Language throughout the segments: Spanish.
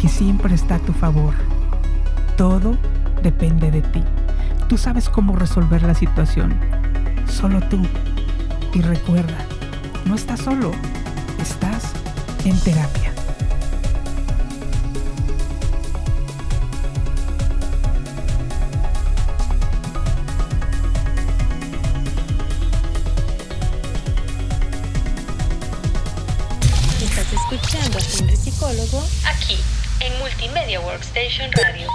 que siempre está a tu favor. Todo depende de ti. Tú sabes cómo resolver la situación. Solo tú. Y recuerda, no estás solo, estás en terapia. Estás escuchando a Henry Psicólogo aquí en Multimedia Workstation Radio.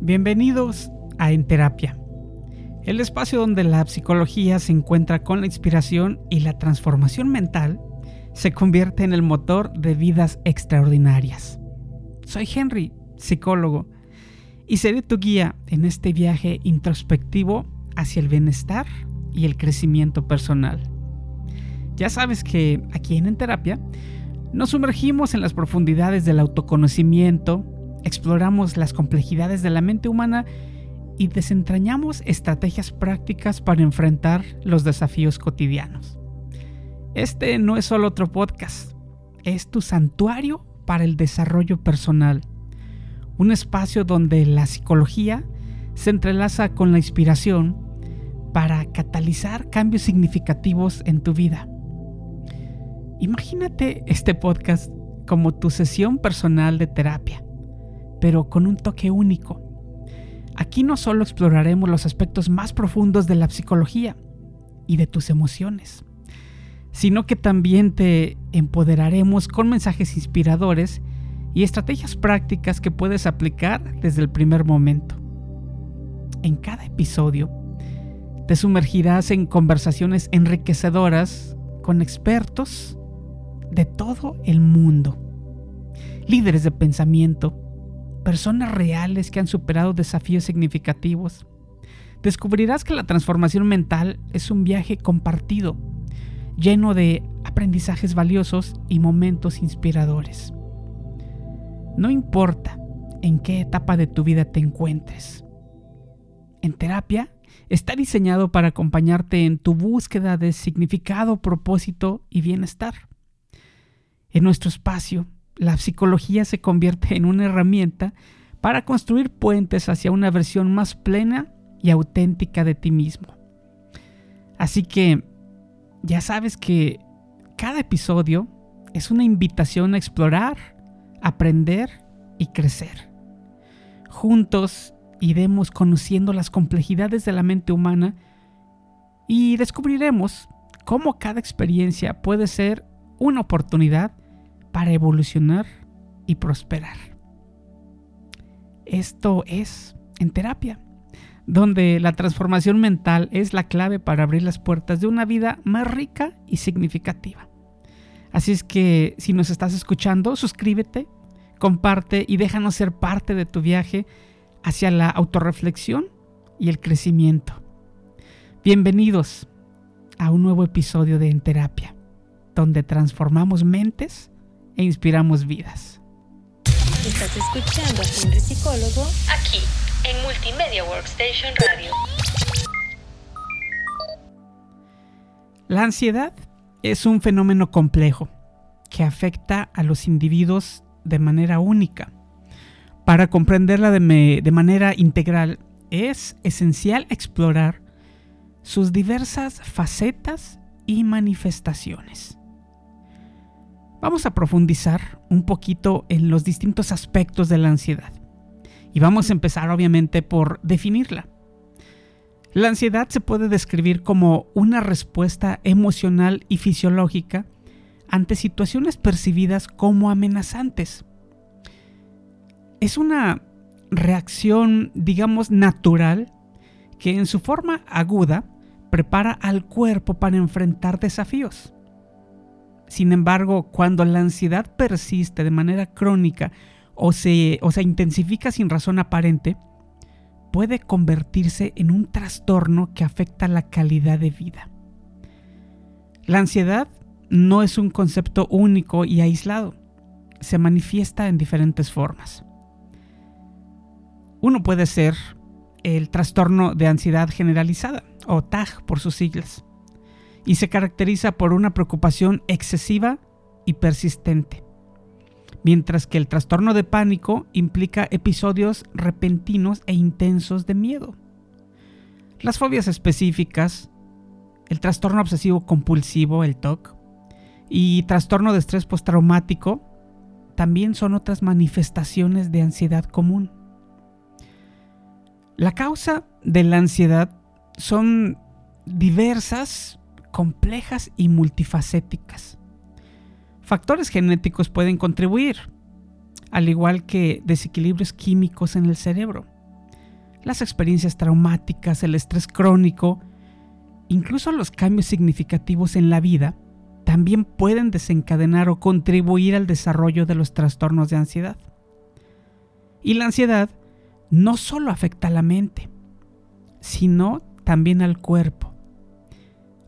Bienvenidos a En Terapia, el espacio donde la psicología se encuentra con la inspiración y la transformación mental se convierte en el motor de vidas extraordinarias. Soy Henry, psicólogo, y seré tu guía en este viaje introspectivo hacia el bienestar y el crecimiento personal. Ya sabes que aquí en En Terapia nos sumergimos en las profundidades del autoconocimiento, exploramos las complejidades de la mente humana y desentrañamos estrategias prácticas para enfrentar los desafíos cotidianos. Este no es solo otro podcast, es tu santuario para el desarrollo personal, un espacio donde la psicología se entrelaza con la inspiración para catalizar cambios significativos en tu vida. Imagínate este podcast como tu sesión personal de terapia, pero con un toque único. Aquí no solo exploraremos los aspectos más profundos de la psicología y de tus emociones, sino que también te empoderaremos con mensajes inspiradores y estrategias prácticas que puedes aplicar desde el primer momento. En cada episodio, te sumergirás en conversaciones enriquecedoras con expertos de todo el mundo, líderes de pensamiento, personas reales que han superado desafíos significativos. Descubrirás que la transformación mental es un viaje compartido, lleno de aprendizajes valiosos y momentos inspiradores. No importa en qué etapa de tu vida te encuentres. En terapia está diseñado para acompañarte en tu búsqueda de significado, propósito y bienestar. En nuestro espacio, la psicología se convierte en una herramienta para construir puentes hacia una versión más plena y auténtica de ti mismo. Así que ya sabes que cada episodio es una invitación a explorar, aprender y crecer. Juntos iremos conociendo las complejidades de la mente humana y descubriremos cómo cada experiencia puede ser una oportunidad para evolucionar y prosperar. Esto es en terapia, donde la transformación mental es la clave para abrir las puertas de una vida más rica y significativa. Así es que si nos estás escuchando, suscríbete, comparte y déjanos ser parte de tu viaje hacia la autorreflexión y el crecimiento. Bienvenidos a un nuevo episodio de En Terapia, donde transformamos mentes e inspiramos vidas. Estás escuchando a Henry Psicólogo aquí en Multimedia Workstation Radio. La ansiedad es un fenómeno complejo que afecta a los individuos de manera única. Para comprenderla de, me- de manera integral es esencial explorar sus diversas facetas y manifestaciones. Vamos a profundizar un poquito en los distintos aspectos de la ansiedad. Y vamos a empezar obviamente por definirla. La ansiedad se puede describir como una respuesta emocional y fisiológica ante situaciones percibidas como amenazantes. Es una reacción, digamos, natural que en su forma aguda prepara al cuerpo para enfrentar desafíos. Sin embargo, cuando la ansiedad persiste de manera crónica o se, o intensifica sin razón aparente, puede convertirse en un trastorno que afecta la calidad de vida. La ansiedad no es un concepto único y aislado, se manifiesta en diferentes formas. Uno puede ser el trastorno de ansiedad generalizada, o TAG por sus siglas, y se caracteriza por una preocupación excesiva y persistente mientras que el trastorno de pánico implica episodios repentinos e intensos de miedo. Las fobias específicas, el trastorno obsesivo compulsivo, el TOC, y trastorno de estrés postraumático también son otras manifestaciones de ansiedad común. La causa de la ansiedad son diversas, complejas y multifacéticas. Factores genéticos pueden contribuir, al igual que desequilibrios químicos en el cerebro. Las experiencias traumáticas, el estrés crónico, incluso los cambios significativos en la vida, también pueden desencadenar o contribuir al desarrollo de los trastornos de ansiedad. Y la ansiedad no solo afecta a la mente, sino también al cuerpo.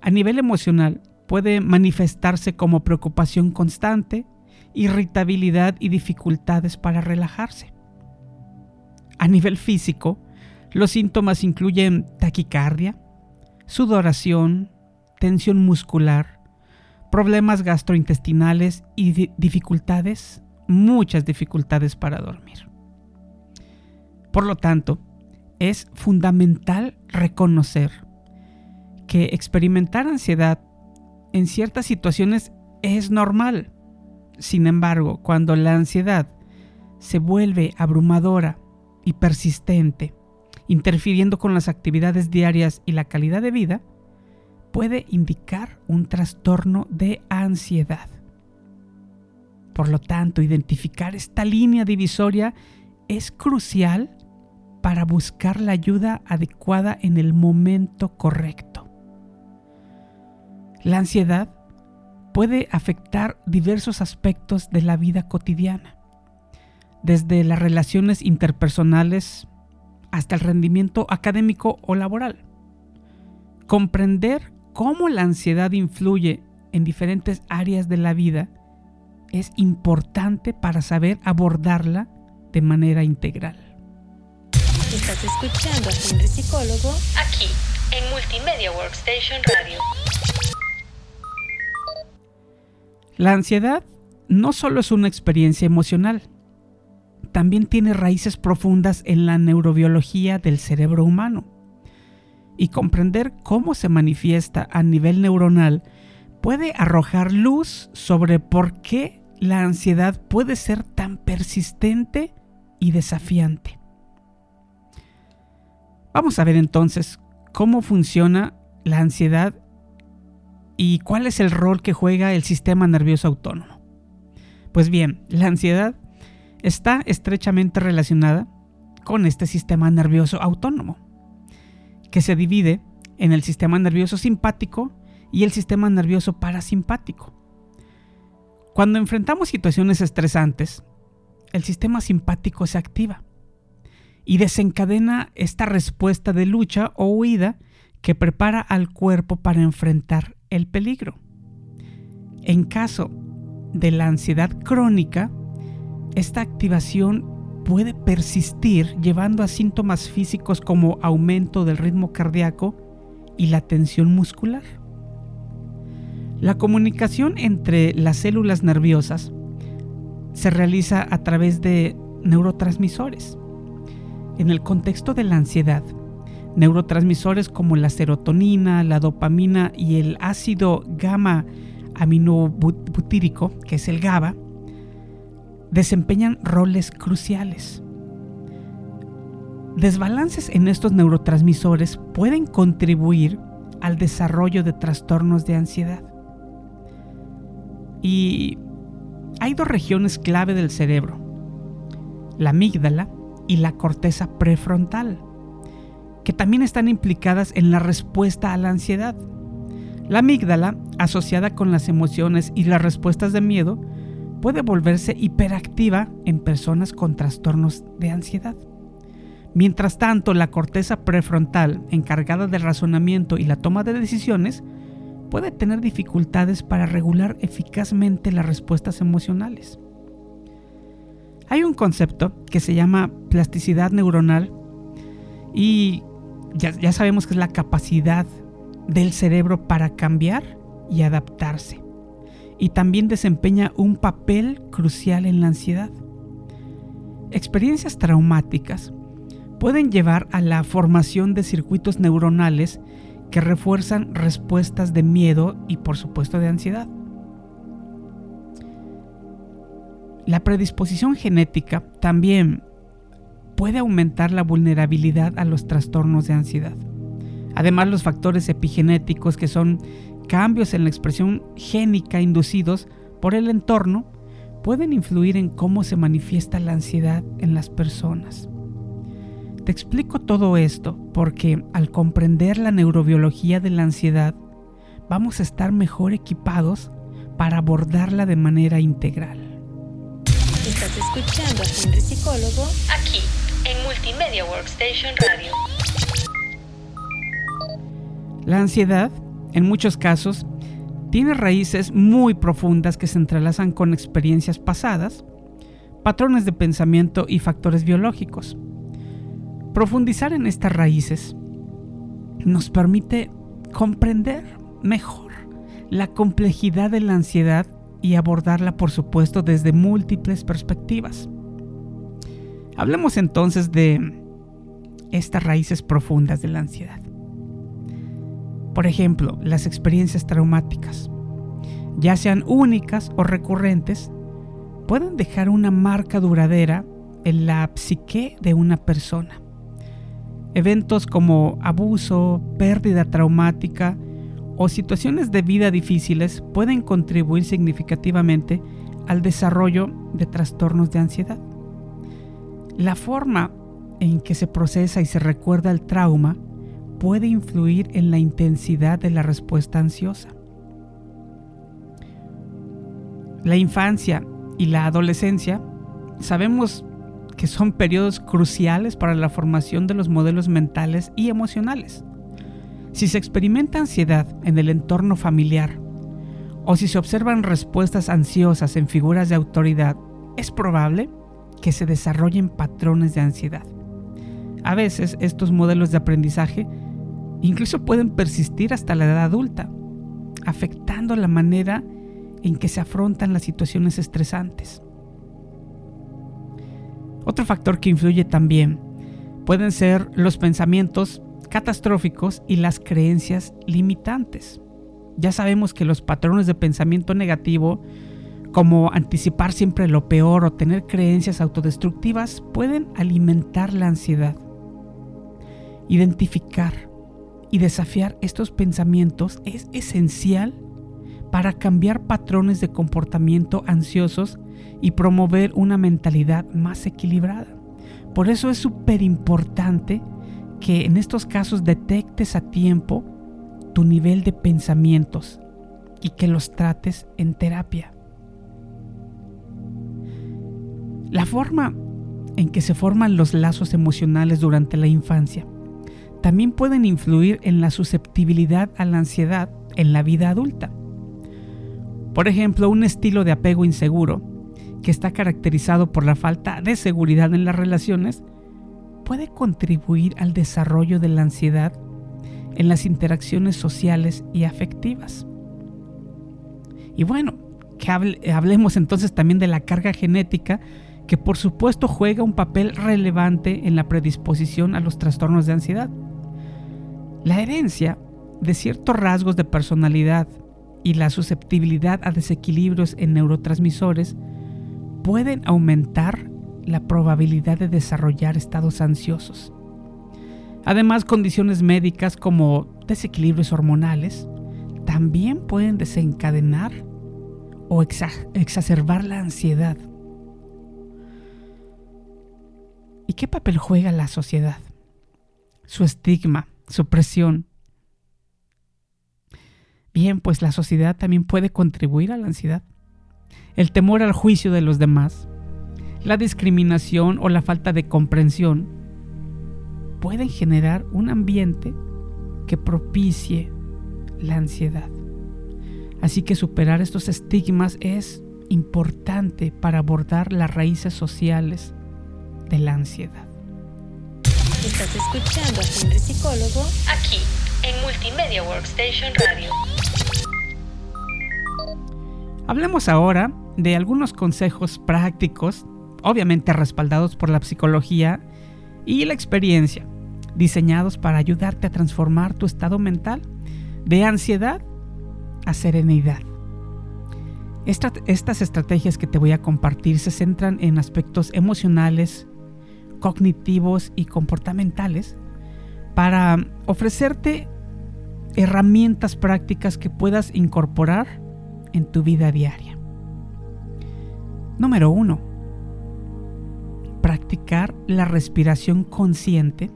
A nivel emocional, puede manifestarse como preocupación constante, irritabilidad y dificultades para relajarse. A nivel físico, los síntomas incluyen taquicardia, sudoración, tensión muscular, problemas gastrointestinales y dificultades, muchas dificultades para dormir. Por lo tanto, es fundamental reconocer experimentar ansiedad en ciertas situaciones es normal. Sin embargo, cuando la ansiedad se vuelve abrumadora y persistente, interfiriendo con las actividades diarias y la calidad de vida, puede indicar un trastorno de ansiedad. Por lo tanto, identificar esta línea divisoria es crucial para buscar la ayuda adecuada en el momento correcto. La ansiedad puede afectar diversos aspectos de la vida cotidiana, desde las relaciones interpersonales hasta el rendimiento académico o laboral. Comprender cómo la ansiedad influye en diferentes áreas de la vida es importante para saber abordarla de manera integral. Estás escuchando a Henry Psicólogo aquí en Multimedia Workstation Radio. La ansiedad no solo es una experiencia emocional, también tiene raíces profundas en la neurobiología del cerebro humano. Y comprender cómo se manifiesta a nivel neuronal puede arrojar luz sobre por qué la ansiedad puede ser tan persistente y desafiante. Vamos a ver entonces cómo funciona la ansiedad ¿Y cuál es el rol que juega el sistema nervioso autónomo? Pues bien, la ansiedad está estrechamente relacionada con este sistema nervioso autónomo, que se divide en el sistema nervioso simpático y el sistema nervioso parasimpático. Cuando enfrentamos situaciones estresantes, el sistema simpático se activa y desencadena esta respuesta de lucha o huida que prepara al cuerpo para enfrentar el peligro. En caso de la ansiedad crónica, esta activación puede persistir llevando a síntomas físicos como aumento del ritmo cardíaco y la tensión muscular. La comunicación entre las células nerviosas se realiza a través de neurotransmisores. En el contexto de la ansiedad, Neurotransmisores como la serotonina, la dopamina y el ácido gamma aminobutírico, que es el GABA, desempeñan roles cruciales. Desbalances en estos neurotransmisores pueden contribuir al desarrollo de trastornos de ansiedad. Y hay dos regiones clave del cerebro, la amígdala y la corteza prefrontal que también están implicadas en la respuesta a la ansiedad. La amígdala, asociada con las emociones y las respuestas de miedo, puede volverse hiperactiva en personas con trastornos de ansiedad. Mientras tanto, la corteza prefrontal, encargada del razonamiento y la toma de decisiones, puede tener dificultades para regular eficazmente las respuestas emocionales. Hay un concepto que se llama plasticidad neuronal y ya, sabemos que es la capacidad del cerebro para cambiar y adaptarse. Y también desempeña un papel crucial en la ansiedad. Experiencias traumáticas pueden llevar a la formación de circuitos neuronales que refuerzan respuestas de miedo y por supuesto de ansiedad. La predisposición genética también puede aumentar la vulnerabilidad a los trastornos de ansiedad. Además, los factores epigenéticos, que son cambios en la expresión génica inducidos por el entorno, pueden influir en cómo se manifiesta la ansiedad en las personas. Te explico todo esto porque al comprender la neurobiología de la ansiedad, vamos a estar mejor equipados para abordarla de manera integral. Estás escuchando a Henry Psicólogo aquí en Multimedia Workstation Radio. La ansiedad, en muchos casos, tiene raíces muy profundas que se entrelazan con experiencias pasadas, patrones de pensamiento y factores biológicos. Profundizar en estas raíces nos permite comprender mejor la complejidad de la ansiedad y abordarla, por supuesto, desde múltiples perspectivas. Hablemos entonces de estas raíces profundas de la ansiedad. Por ejemplo, las experiencias traumáticas, ya sean únicas o recurrentes, pueden dejar una marca duradera en la psique de una persona. Eventos como abuso, pérdida traumática o situaciones de vida difíciles pueden contribuir significativamente al desarrollo de trastornos de ansiedad. La forma en que se procesa y se recuerda el trauma puede influir en la intensidad de la respuesta ansiosa. La infancia y la adolescencia sabemos que son periodos cruciales para la formación de los modelos mentales y emocionales. Si se experimenta ansiedad en el entorno familiar o si se observan respuestas ansiosas en figuras de autoridad, es probable que se desarrollen patrones de ansiedad. A veces estos modelos de aprendizaje incluso pueden persistir hasta la edad adulta, afectando la manera en que se afrontan las situaciones estresantes. Otro factor que influye también pueden ser los pensamientos catastróficos y las creencias limitantes. Ya sabemos que los patrones de pensamiento negativo, como anticipar siempre lo peor o tener creencias autodestructivas, pueden alimentar la ansiedad. Identificar y desafiar estos pensamientos es esencial para cambiar patrones de comportamiento ansiosos y promover una mentalidad más equilibrada. Por eso es súper importante que en estos casos detectes a tiempo tu nivel de pensamientos y que los trates en terapia. La forma en que se forman los lazos emocionales durante la infancia también pueden influir en la susceptibilidad a la ansiedad en la vida adulta. Por ejemplo, un estilo de apego inseguro que está caracterizado por la falta de seguridad en las relaciones, puede contribuir al desarrollo de la ansiedad en las interacciones sociales y afectivas. Y bueno, que hablemos entonces también de la carga genética, que por supuesto juega un papel relevante en la predisposición a los trastornos de ansiedad. La herencia de ciertos rasgos de personalidad y la susceptibilidad a desequilibrios en neurotransmisores pueden aumentar la probabilidad de desarrollar estados ansiosos. Además, condiciones médicas como desequilibrios hormonales también pueden desencadenar o exacerbar la ansiedad. ¿Y qué papel juega la sociedad? Su estigma, su presión. Bien, pues la sociedad también puede contribuir a la ansiedad. El temor al juicio de los demás, la discriminación o la falta de comprensión pueden generar un ambiente que propicie la ansiedad. Así que superar estos estigmas es importante para abordar las raíces sociales de la ansiedad. Estás escuchando a Henry Psicólogo aquí en Multimedia Workstation Radio. Hablemos ahora de algunos consejos prácticos, obviamente respaldados por la psicología y la experiencia, diseñados para ayudarte a transformar tu estado mental de ansiedad a serenidad. estas estrategias que te voy a compartir se centran en aspectos emocionales, cognitivos y comportamentales para ofrecerte herramientas prácticas que puedas incorporar en tu vida diaria. Número 1. Practicar la respiración consciente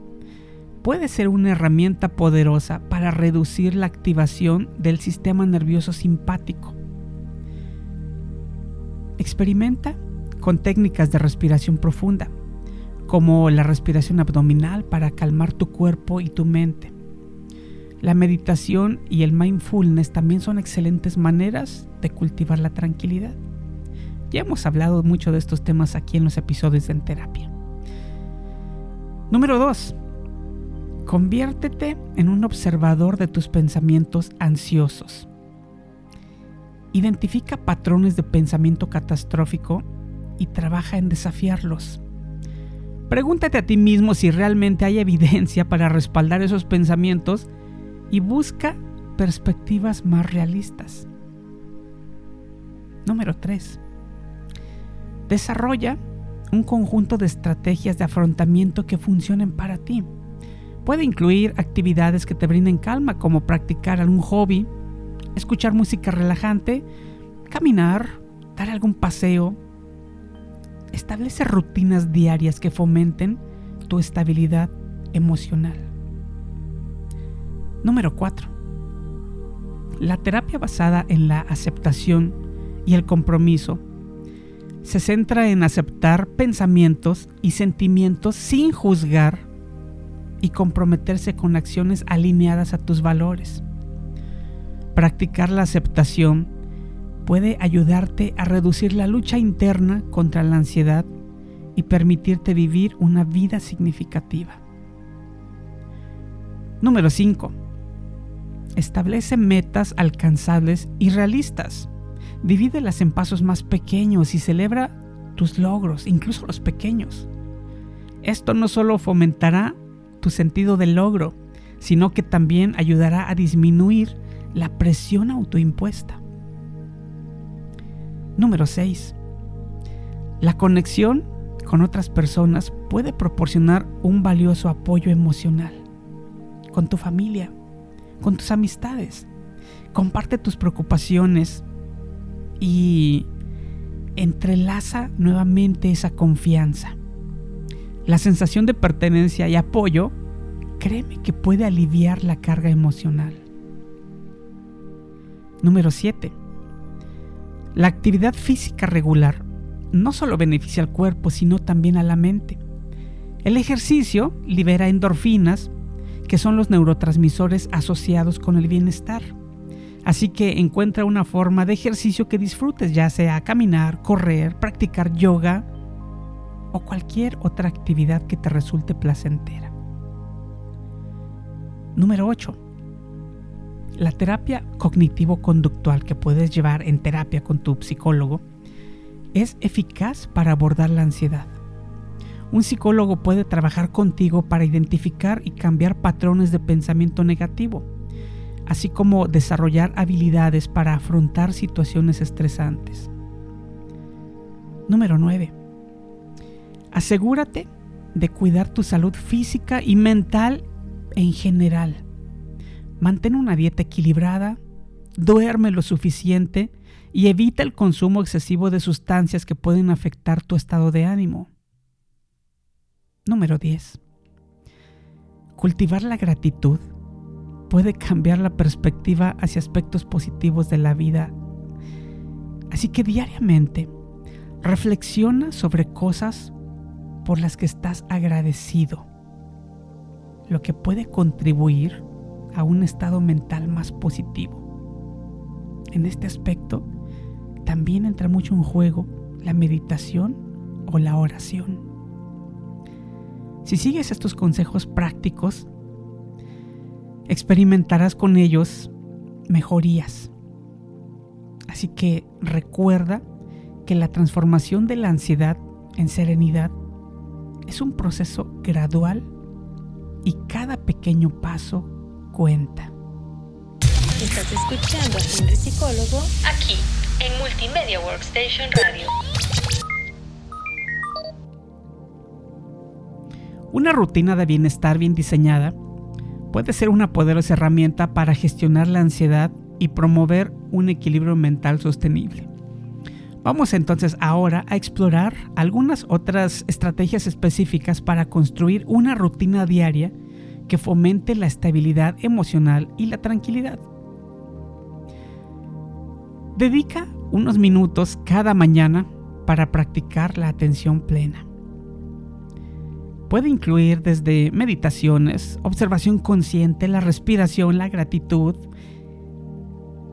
puede ser una herramienta poderosa para reducir la activación del sistema nervioso simpático. Experimenta con técnicas de respiración profunda, como la respiración abdominal para calmar tu cuerpo y tu mente. La meditación y el mindfulness también son excelentes maneras de cultivar la tranquilidad. Ya hemos hablado mucho de estos temas aquí en los episodios de En Terapia. Número 2. Conviértete en un observador de tus pensamientos ansiosos. Identifica patrones de pensamiento catastrófico y trabaja en desafiarlos. Pregúntate a ti mismo si realmente hay evidencia para respaldar esos pensamientos y busca perspectivas más realistas. Número 3. Desarrolla un conjunto de estrategias de afrontamiento que funcionen para ti. Puede incluir actividades que te brinden calma, como practicar algún hobby, escuchar música relajante, caminar, dar algún paseo. Establece rutinas diarias que fomenten tu estabilidad emocional. Número 4. La terapia basada en la aceptación y el compromiso se centra en aceptar pensamientos y sentimientos sin juzgar y comprometerse con acciones alineadas a tus valores. Practicar la aceptación puede ayudarte a reducir la lucha interna contra la ansiedad y permitirte vivir una vida significativa. Número 5. Establece metas alcanzables y realistas. Divídelas en pasos más pequeños y celebra tus logros, incluso los pequeños. Esto no solo fomentará tu sentido del logro, sino que también ayudará a disminuir la presión autoimpuesta. Número 6. La conexión con otras personas puede proporcionar un valioso apoyo emocional. Con tu familia, con tus amistades. Comparte tus preocupaciones y entrelaza nuevamente esa confianza. La sensación de pertenencia y apoyo, créeme que puede aliviar la carga emocional. Número 7. La actividad física regular no solo beneficia al cuerpo, sino también a la mente. El ejercicio libera endorfinas, que son los neurotransmisores asociados con el bienestar. Así que encuentra una forma de ejercicio que disfrutes, ya sea caminar, correr, practicar yoga o cualquier otra actividad que te resulte placentera. Número 8. La terapia cognitivo-conductual que puedes llevar en terapia con tu psicólogo es eficaz para abordar la ansiedad. Un psicólogo puede trabajar contigo para identificar y cambiar patrones de pensamiento negativo, así como desarrollar habilidades para afrontar situaciones estresantes. Número 9. Asegúrate de cuidar tu salud física y mental en general. Mantén una dieta equilibrada, duerme lo suficiente y evita el consumo excesivo de sustancias que pueden afectar tu estado de ánimo. Número 10. Cultivar la gratitud puede cambiar la perspectiva hacia aspectos positivos de la vida. Así que diariamente reflexiona sobre cosas por las que estás agradecido, lo que puede contribuir a un estado mental más positivo. En este aspecto, también entra mucho en juego la meditación o la oración. Si sigues estos consejos prácticos, experimentarás con ellos mejorías. Así que recuerda que la transformación de la ansiedad en serenidad es un proceso gradual y cada pequeño paso cuenta. Estás escuchando a Henry Psicólogo aquí en Multimedia Workstation Radio. Una rutina de bienestar bien diseñada puede ser una poderosa herramienta para gestionar la ansiedad y promover un equilibrio mental sostenible. Vamos entonces ahora a explorar algunas otras estrategias específicas para construir una rutina diaria que fomente la estabilidad emocional y la tranquilidad. Dedica unos minutos cada mañana para practicar la atención plena. Puede incluir desde meditaciones, observación consciente, la respiración, la gratitud.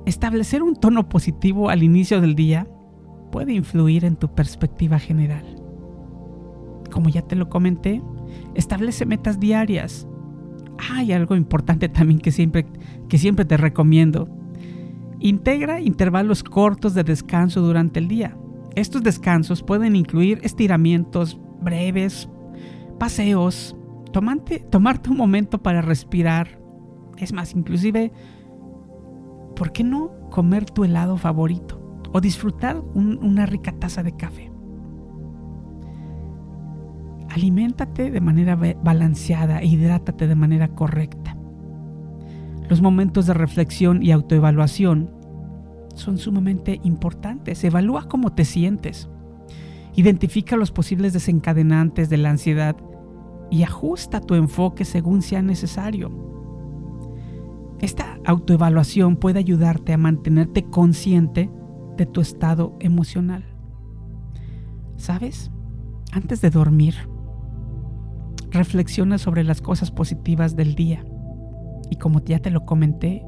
Establecer un tono positivo al inicio del día puede influir en tu perspectiva general. Como ya te lo comenté, establece metas diarias. Hay algo importante también que siempre, que siempre te recomiendo. Integra intervalos cortos de descanso durante el día. Estos descansos pueden incluir estiramientos breves, paseos, tomarte, tomarte un momento para respirar. Es más, inclusive, ¿por qué no comer tu helado favorito? O disfrutar una rica taza de café. Aliméntate de manera balanceada e hidrátate de manera correcta. Los momentos de reflexión y autoevaluación son sumamente importantes. Evalúa cómo te sientes. Identifica los posibles desencadenantes de la ansiedad y ajusta tu enfoque según sea necesario. Esta autoevaluación puede ayudarte a mantenerte consciente de tu estado emocional. ¿Sabes? Antes de dormir, reflexiona sobre las cosas positivas del día. Y como ya te lo comenté,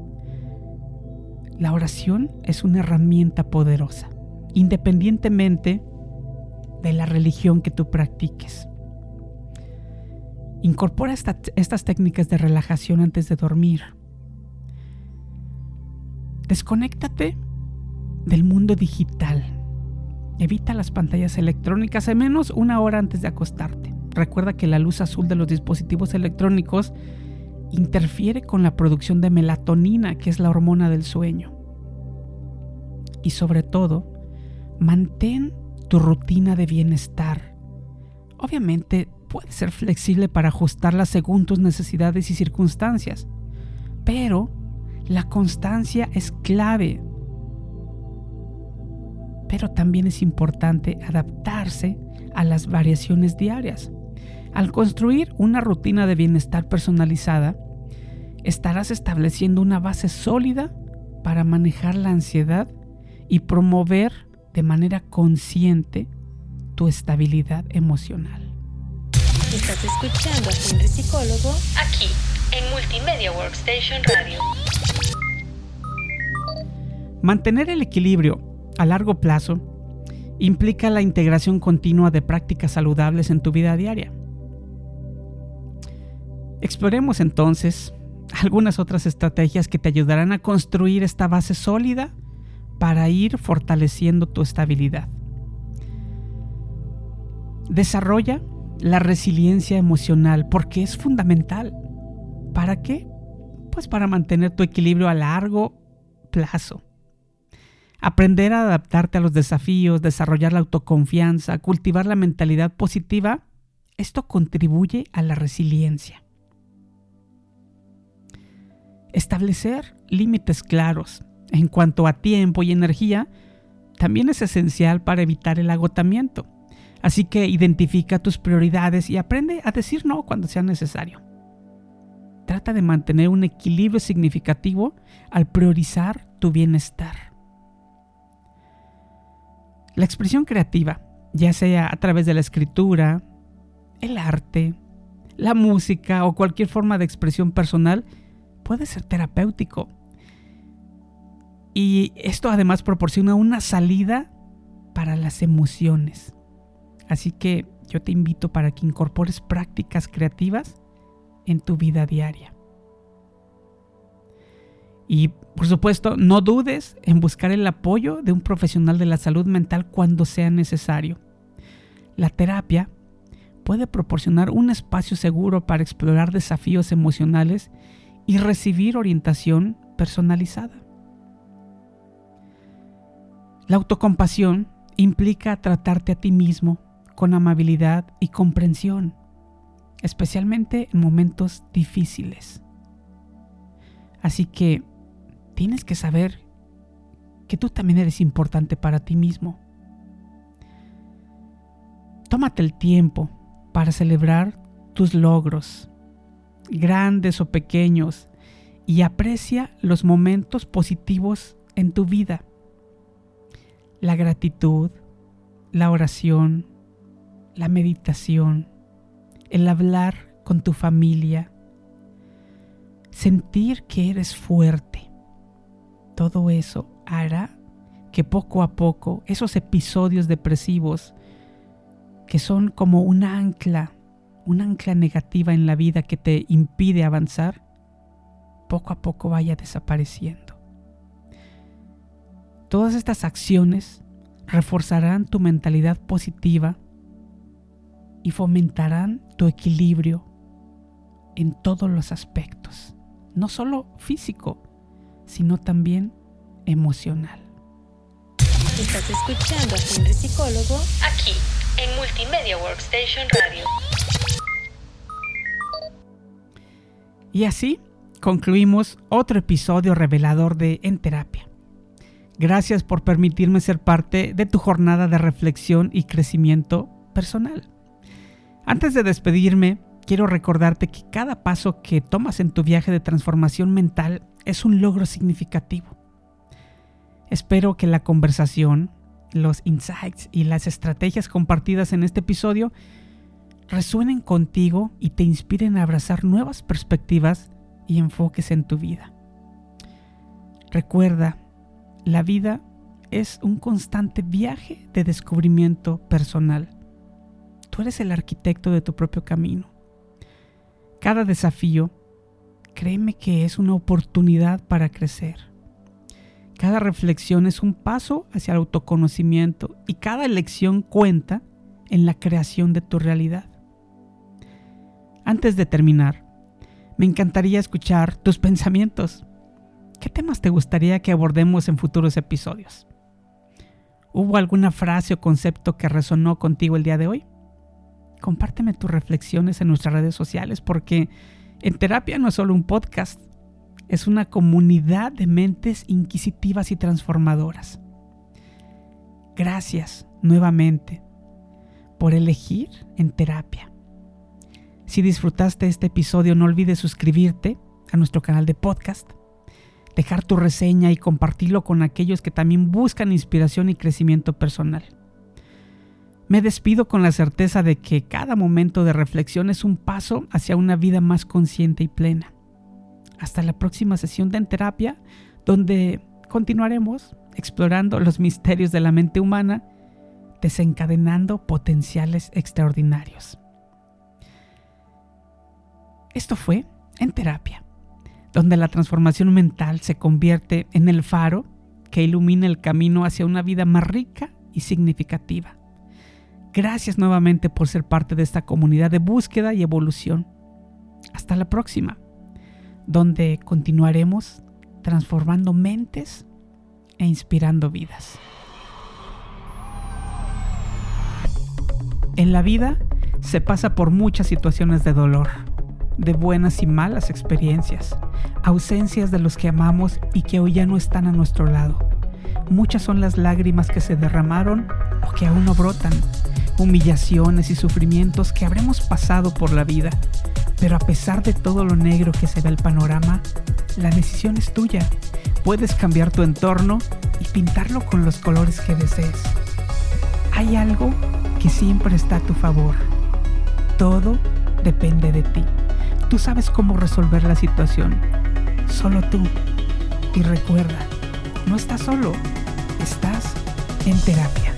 la oración es una herramienta poderosa, independientemente de la religión que tú practiques. Incorpora estas técnicas de relajación antes de dormir. Desconéctate del mundo digital. Evita las pantallas electrónicas al menos una hora antes de acostarte. Recuerda que la luz azul de los dispositivos electrónicos interfiere con la producción de melatonina, que es la hormona del sueño. Y sobre todo, mantén tu rutina de bienestar. Obviamente puede ser flexible para ajustarla según tus necesidades y circunstancias, pero la constancia es clave. Pero también es importante adaptarse a las variaciones diarias. Al construir una rutina de bienestar personalizada, estarás estableciendo una base sólida para manejar la ansiedad y promover de manera consciente tu estabilidad emocional. Estás escuchando a Henry Psicólogo aquí en Multimedia Workstation Radio. Mantener el equilibrio a largo plazo implica la integración continua de prácticas saludables en tu vida diaria. Exploremos entonces algunas otras estrategias que te ayudarán a construir esta base sólida para ir fortaleciendo tu estabilidad. Desarrolla la resiliencia emocional porque es fundamental. ¿Para qué? Pues para mantener tu equilibrio a largo plazo. Aprender a adaptarte a los desafíos, desarrollar la autoconfianza, cultivar la mentalidad positiva, esto contribuye a la resiliencia. Establecer límites claros en cuanto a tiempo y energía también es esencial para evitar el agotamiento. Así que identifica tus prioridades y aprende a decir no cuando sea necesario. trata de mantener un equilibrio significativo al priorizar tu bienestar. La expresión creativa, ya sea a través de la escritura, el arte, la música o cualquier forma de expresión personal, puede ser terapéutico. Y esto además proporciona una salida para las emociones. Así que yo te invito para que incorpores prácticas creativas en tu vida diaria. Y por supuesto, no dudes en buscar el apoyo de un profesional de la salud mental cuando sea necesario. La terapia puede proporcionar un espacio seguro para explorar desafíos emocionales y recibir orientación personalizada. La autocompasión implica tratarte a ti mismo con amabilidad y comprensión, especialmente en momentos difíciles. Así que tienes que saber que tú también eres importante para ti mismo. Tómate el tiempo para celebrar tus logros, grandes o pequeños, y aprecia los momentos positivos en tu vida. La gratitud, la oración, la meditación, el hablar con tu familia, sentir que eres fuerte. Todo eso hará que poco a poco esos episodios depresivos que son como un ancla, un ancla negativa en la vida que te impide avanzar, poco a poco vaya desapareciendo. Todas estas acciones reforzarán tu mentalidad positiva y fomentarán tu equilibrio en todos los aspectos, no solo físico, sino también emocional. Estás escuchando a Henry Psicólogo aquí en Multimedia Workstation Radio. Y así concluimos otro episodio revelador de En Terapia. Gracias por permitirme ser parte de tu jornada de reflexión y crecimiento personal. Antes de despedirme, quiero recordarte que cada paso que tomas en tu viaje de transformación mental es un logro significativo. Espero que la conversación, los insights y las estrategias compartidas en este episodio resuenen contigo y te inspiren a abrazar nuevas perspectivas y enfoques en tu vida. Recuerda, la vida es un constante viaje de descubrimiento personal. Tú eres el arquitecto de tu propio camino. Cada desafío, créeme que es una oportunidad para crecer. Cada reflexión es un paso hacia el autoconocimiento y cada elección cuenta en la creación de tu realidad. Antes de terminar, me encantaría escuchar tus pensamientos. ¿Qué temas te gustaría que abordemos en futuros episodios? ¿Hubo alguna frase o concepto que resonó contigo el día de hoy? Compárteme tus reflexiones en nuestras redes sociales porque en terapia no es solo un podcast, es una comunidad de mentes inquisitivas y transformadoras. Gracias nuevamente por elegir en terapia. Si disfrutaste este episodio, no olvides suscribirte a nuestro canal de podcast, dejar tu reseña y compartirlo con aquellos que también buscan inspiración y crecimiento personal. Me despido con la certeza de que cada momento de reflexión es un paso hacia una vida más consciente y plena. Hasta la próxima sesión de En Terapia, donde continuaremos explorando los misterios de la mente humana, desencadenando potenciales extraordinarios. Esto fue en terapia, donde la transformación mental se convierte en el faro que ilumina el camino hacia una vida más rica y significativa. Gracias nuevamente por ser parte de esta comunidad de búsqueda y evolución. Hasta la próxima, donde continuaremos transformando mentes e inspirando vidas. En la vida se pasa por muchas situaciones de dolor de buenas y malas experiencias, ausencias de los que amamos y que hoy ya no están a nuestro lado. Muchas son las lágrimas que se derramaron o que aún no brotan, humillaciones y sufrimientos que habremos pasado por la vida, Pero a pesar de todo lo negro que se ve el panorama, la decisión es tuya. Puedes cambiar tu entorno y pintarlo con los colores que desees. Hay algo que siempre está a tu favor. Todo depende de ti. Tú sabes cómo resolver la situación. Solo tú. Y recuerda, no estás solo, estás en terapia.